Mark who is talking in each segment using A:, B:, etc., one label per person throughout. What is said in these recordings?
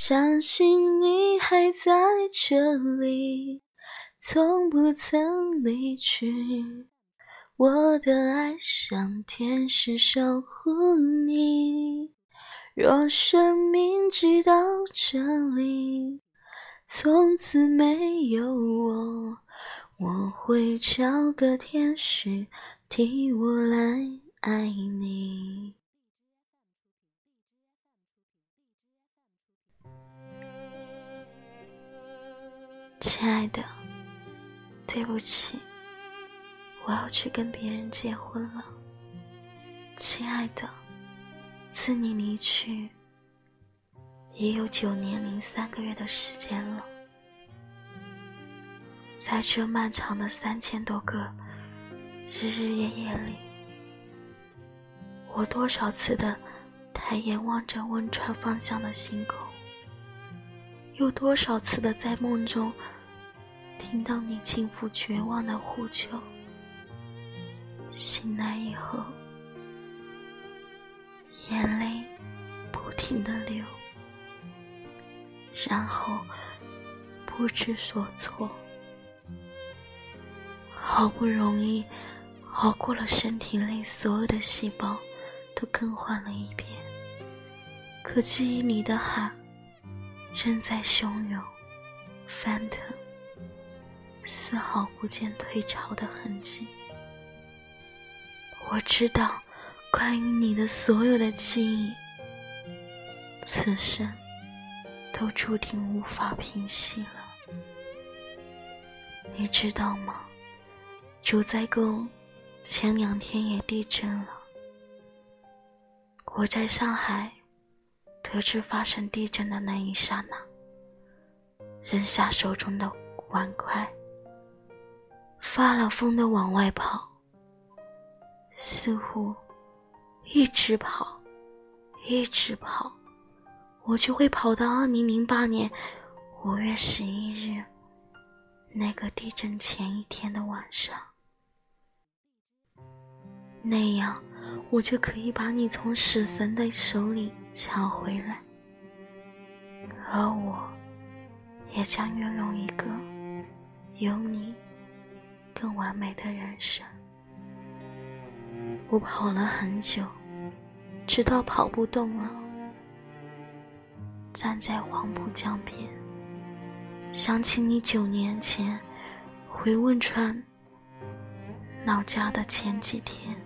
A: 相信你还在这里，从不曾离去。我的爱像天使守护你。若生命只到这里，从此没有我，我会找个天使替我来爱你。亲爱的，对不起，我要去跟别人结婚了。亲爱的，自你离去也有九年零三个月的时间了，在这漫长的三千多个日日夜夜里，我多少次的抬眼望着汶川方向的星空，有多少次的在梦中。听到你轻抚绝望的呼救，醒来以后，眼泪不停的流，然后不知所措，好不容易熬过了身体内所有的细胞都更换了一遍，可记忆里的海仍在汹涌翻腾。丝毫不见退潮的痕迹。我知道，关于你的所有的记忆，此生都注定无法平息了。你知道吗？九寨沟前两天也地震了。我在上海得知发生地震的那一刹那，扔下手中的碗筷。发了疯的往外跑，似乎一直跑，一直跑，我就会跑到二零零八年五月十一日那个地震前一天的晚上，那样我就可以把你从死神的手里抢回来，而我也将拥有一个有你。更完美的人生。我跑了很久，直到跑不动了，站在黄浦江边，想起你九年前回汶川老家的前几天，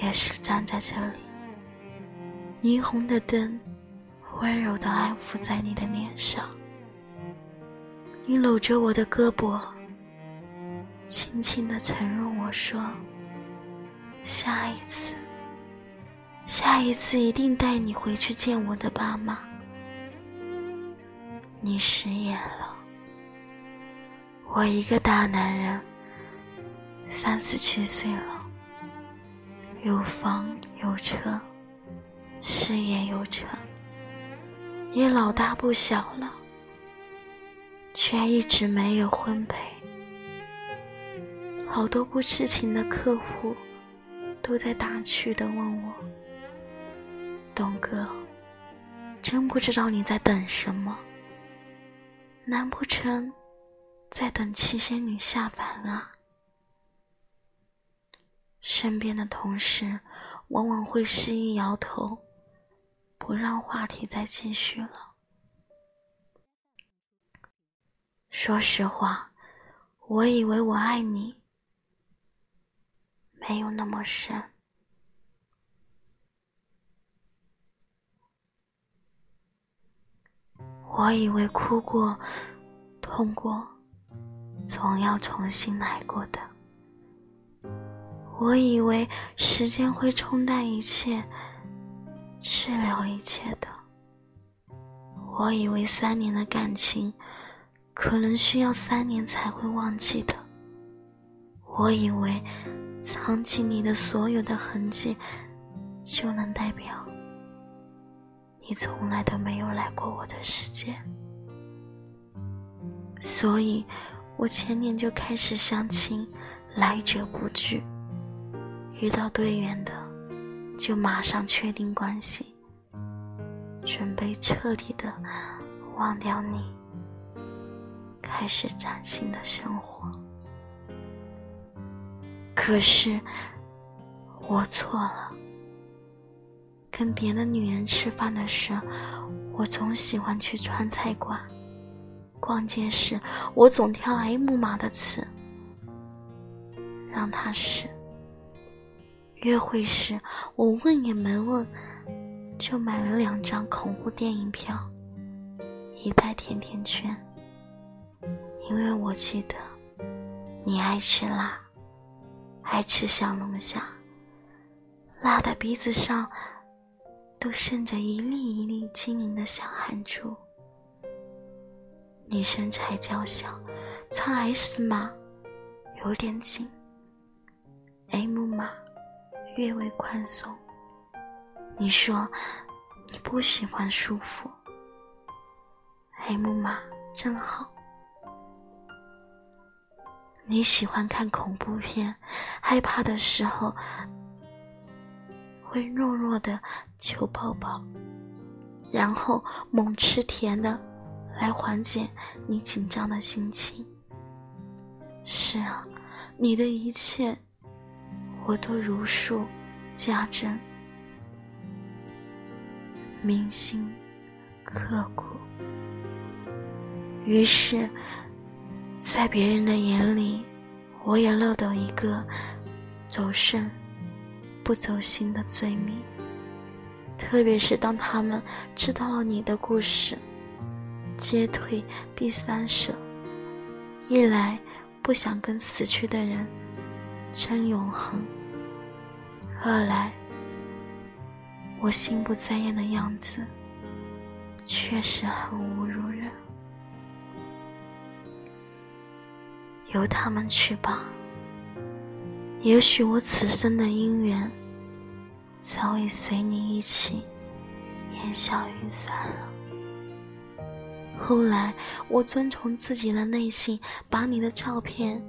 A: 也是站在这里，霓虹的灯温柔的安抚在你的脸上，你搂着我的胳膊。轻轻的承诺我说：“下一次，下一次一定带你回去见我的爸妈。”你食言了。我一个大男人，三十七岁了，有房有车，事业有成，也老大不小了，却一直没有婚配。好多不知情的客户都在打趣的问我：“东哥，真不知道你在等什么？难不成在等七仙女下凡啊？”身边的同事往往会示意摇头，不让话题再继续了。说实话，我以为我爱你。没有那么深。我以为哭过、痛过，总要重新来过的。我以为时间会冲淡一切、治疗一切的。我以为三年的感情，可能需要三年才会忘记的。我以为。藏起你的所有的痕迹，就能代表你从来都没有来过我的世界。所以，我前年就开始相亲，来者不拒，遇到对缘的，就马上确定关系。准备彻底的忘掉你，开始崭新的生活。可是我错了。跟别的女人吃饭的时候，我总喜欢去川菜馆；逛街时，我总挑 M 码的词让他试；约会时，我问也没问，就买了两张恐怖电影票，一袋甜甜圈，因为我记得你爱吃辣，爱吃小龙虾，辣的鼻子上。都渗着一粒一粒晶莹的小汗珠。你身材娇小，穿 S 码有点紧，M 码略微宽松。你说你不喜欢舒服，M 码正好。你喜欢看恐怖片，害怕的时候。会弱弱的求抱抱，然后猛吃甜的，来缓解你紧张的心情。是啊，你的一切，我都如数家珍，铭心刻骨。于是，在别人的眼里，我也落得一个走肾。不走心的罪名，特别是当他们知道了你的故事，皆退必三舍。一来不想跟死去的人争永恒，二来我心不在焉的样子确实很侮辱人。由他们去吧。也许我此生的姻缘，早已随你一起烟消云散了。后来，我遵从自己的内心，把你的照片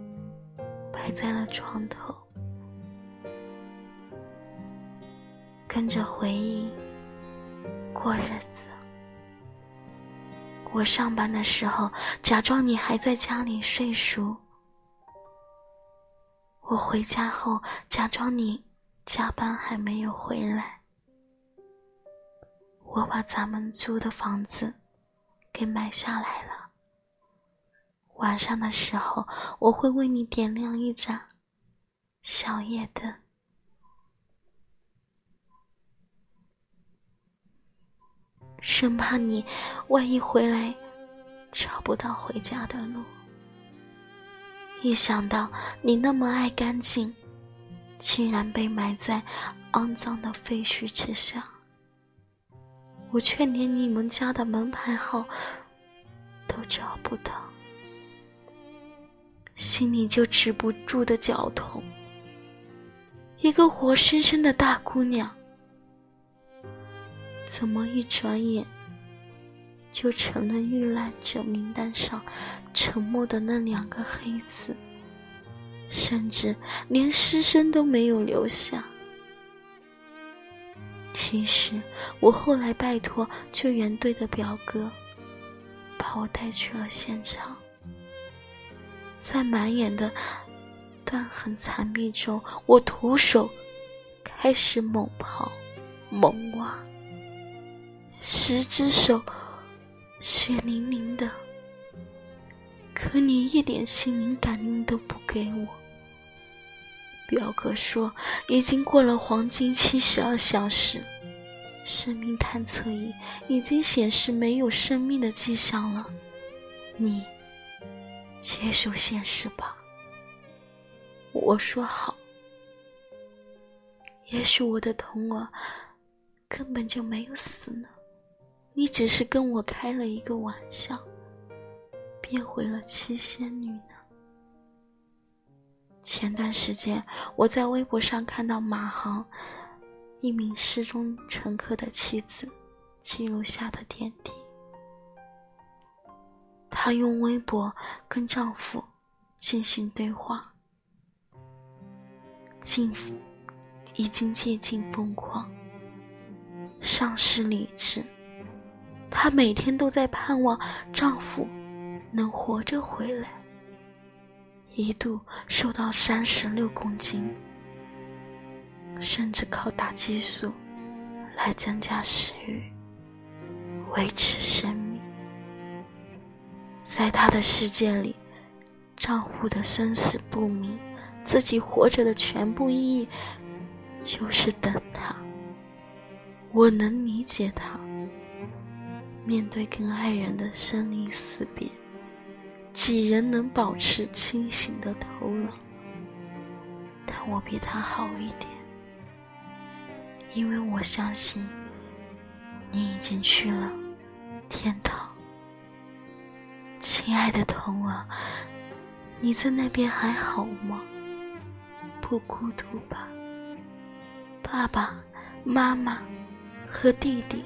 A: 摆在了床头，跟着回忆过日子。我上班的时候，假装你还在家里睡熟。我回家后，假装你加班还没有回来。我把咱们租的房子给买下来了。晚上的时候，我会为你点亮一盏小夜灯，生怕你万一回来找不到回家的路。一想到你那么爱干净，竟然被埋在肮脏的废墟之下，我却连你们家的门牌号都找不到，心里就止不住的绞痛。一个活生生的大姑娘，怎么一转眼就成了遇难者名单上？沉默的那两个黑字，甚至连尸身都没有留下。其实，我后来拜托救援队的表哥，把我带去了现场。在满眼的断痕残壁中，我徒手开始猛刨、猛挖，十只手血淋淋的。可你一点心灵感应都不给我。表哥说已经过了黄金七十二小时，生命探测仪已经显示没有生命的迹象了。你接受现实吧。我说好。也许我的童儿根本就没有死呢，你只是跟我开了一个玩笑。变回了七仙女呢。前段时间，我在微博上看到马航一名失踪乘客的妻子记录下的点滴。她用微博跟丈夫进行对话，近已经接近疯狂，丧失理智，她每天都在盼望丈夫能活着回来，一度瘦到三十六公斤，甚至靠打激素来增加食欲，维持生命。在她的世界里，丈夫的生死不明，自己活着的全部意义就是等他。我能理解她。面对跟爱人的生离死别，几人能保持清醒的头脑？但我比他好一点，因为我相信你已经去了天堂。亲爱的童儿，你在那边还好吗？不孤独吧？爸爸妈妈和弟弟。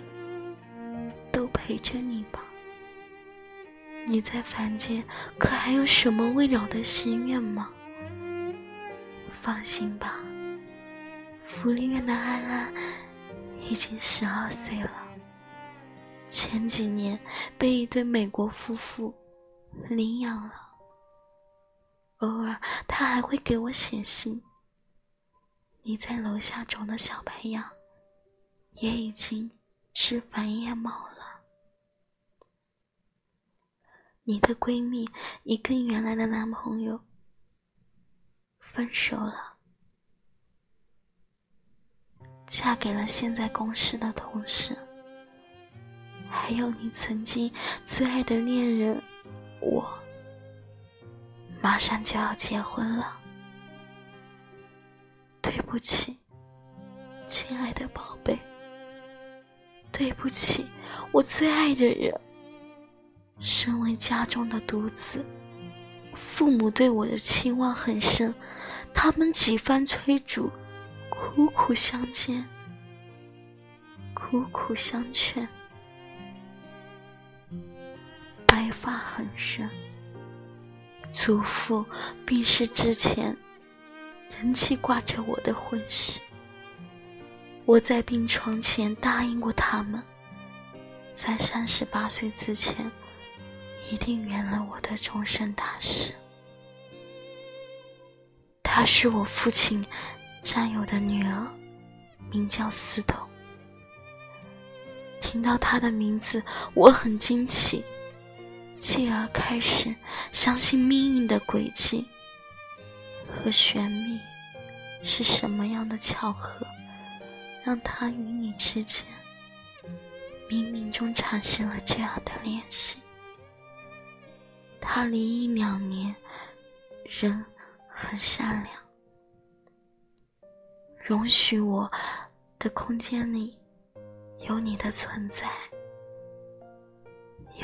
A: 陪着你吧。你在凡间可还有什么未了的心愿吗？放心吧，福利院的安安已经十二岁了。前几年被一对美国夫妇领养了。偶尔他还会给我写信。你在楼下种的小白杨也已经枝繁叶茂了。你的闺蜜已跟原来的男朋友分手了，嫁给了现在公司的同事。还有你曾经最爱的恋人，我马上就要结婚了。对不起，亲爱的宝贝，对不起，我最爱的人。身为家中的独子，父母对我的期望很深，他们几番催促，苦苦相见，苦苦相劝。白发很深，祖父病逝之前，仍记挂着我的婚事。我在病床前答应过他们，在三十八岁之前。一定圆了我的终身大事。她是我父亲战友的女儿，名叫司头。听到她的名字，我很惊奇，继而开始相信命运的轨迹和玄秘。是什么样的巧合，让她与你之间冥冥中产生了这样的联系？二零一两年，人很善良。容许我的空间里有你的存在。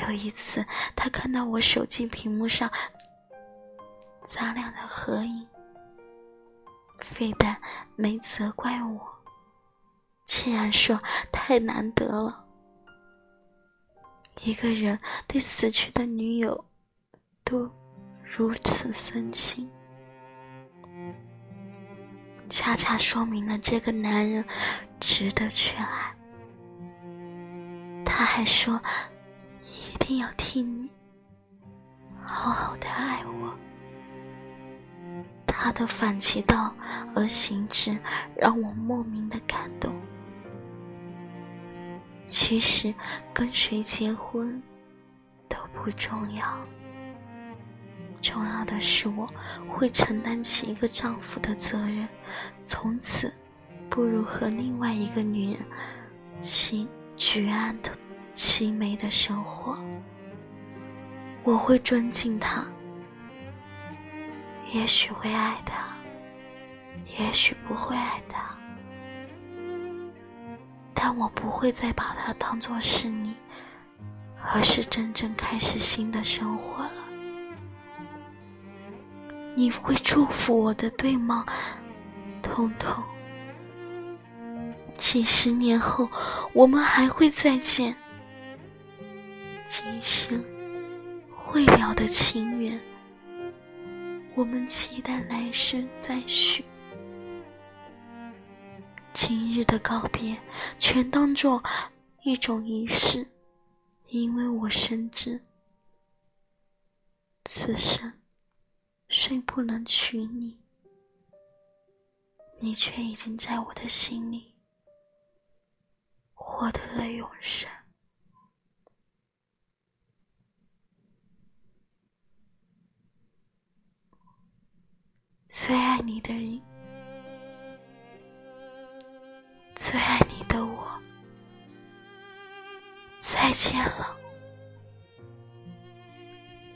A: 有一次，他看到我手机屏幕上咱俩的合影，非但没责怪我，竟然说太难得了，一个人对死去的女友。都如此深情，恰恰说明了这个男人值得去爱。他还说，一定要替你好好的爱我。他的反其道而行之，让我莫名的感动。其实跟谁结婚都不重要。重要的是，我会承担起一个丈夫的责任，从此步入和另外一个女人情举案的凄美的生活。我会尊敬他，也许会爱他，也许不会爱他，但我不会再把他当做是你，而是真正开始新的生活了。你会祝福我的，对吗，彤彤？几十年后，我们还会再见。今生会了的情缘，我们期待来生再续。今日的告别，全当做一种仪式，因为我深知此生虽不能娶你，你却已经在我的心里获得了永生。最爱你的人，最爱你的我，再见了。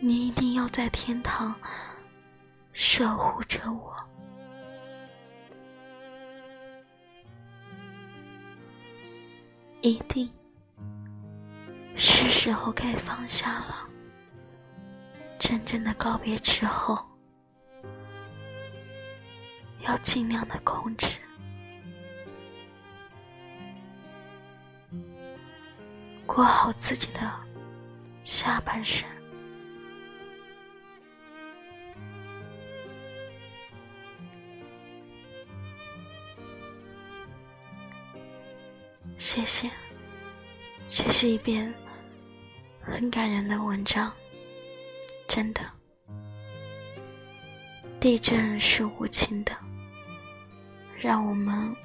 A: 你一定要在天堂守护着我，一定是时候该放下了。真正的告别之后。要尽量的控制，过好自己的下半生。谢谢，这是一篇很感人的文章，真的。地震是无情的。让我们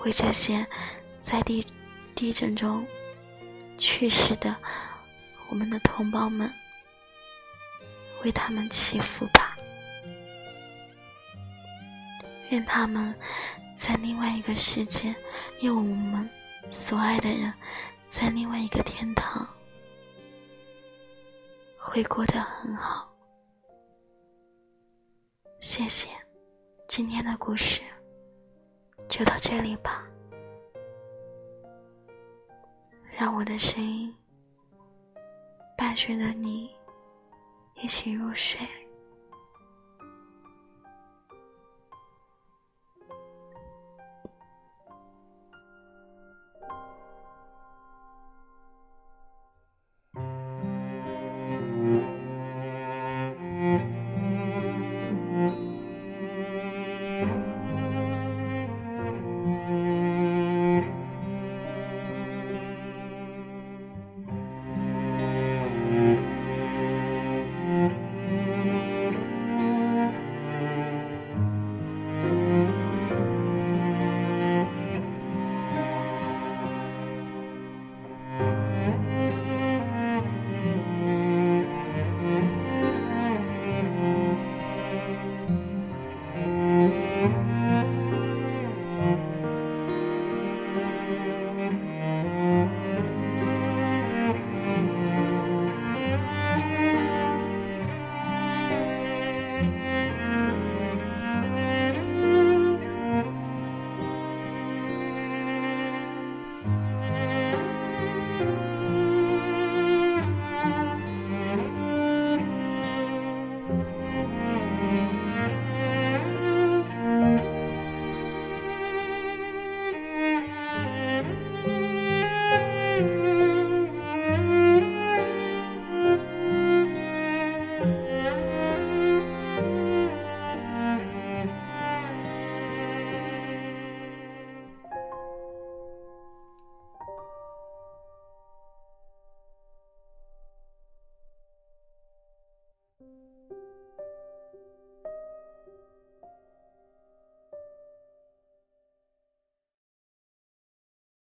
A: 为这些在地地震中去世的我们的同胞们，为他们祈福吧。愿他们在另外一个世界，愿我们所爱的人在另外一个天堂会过得很好。谢谢今天的故事。就到这里吧，让我的声音伴随着你一起入睡。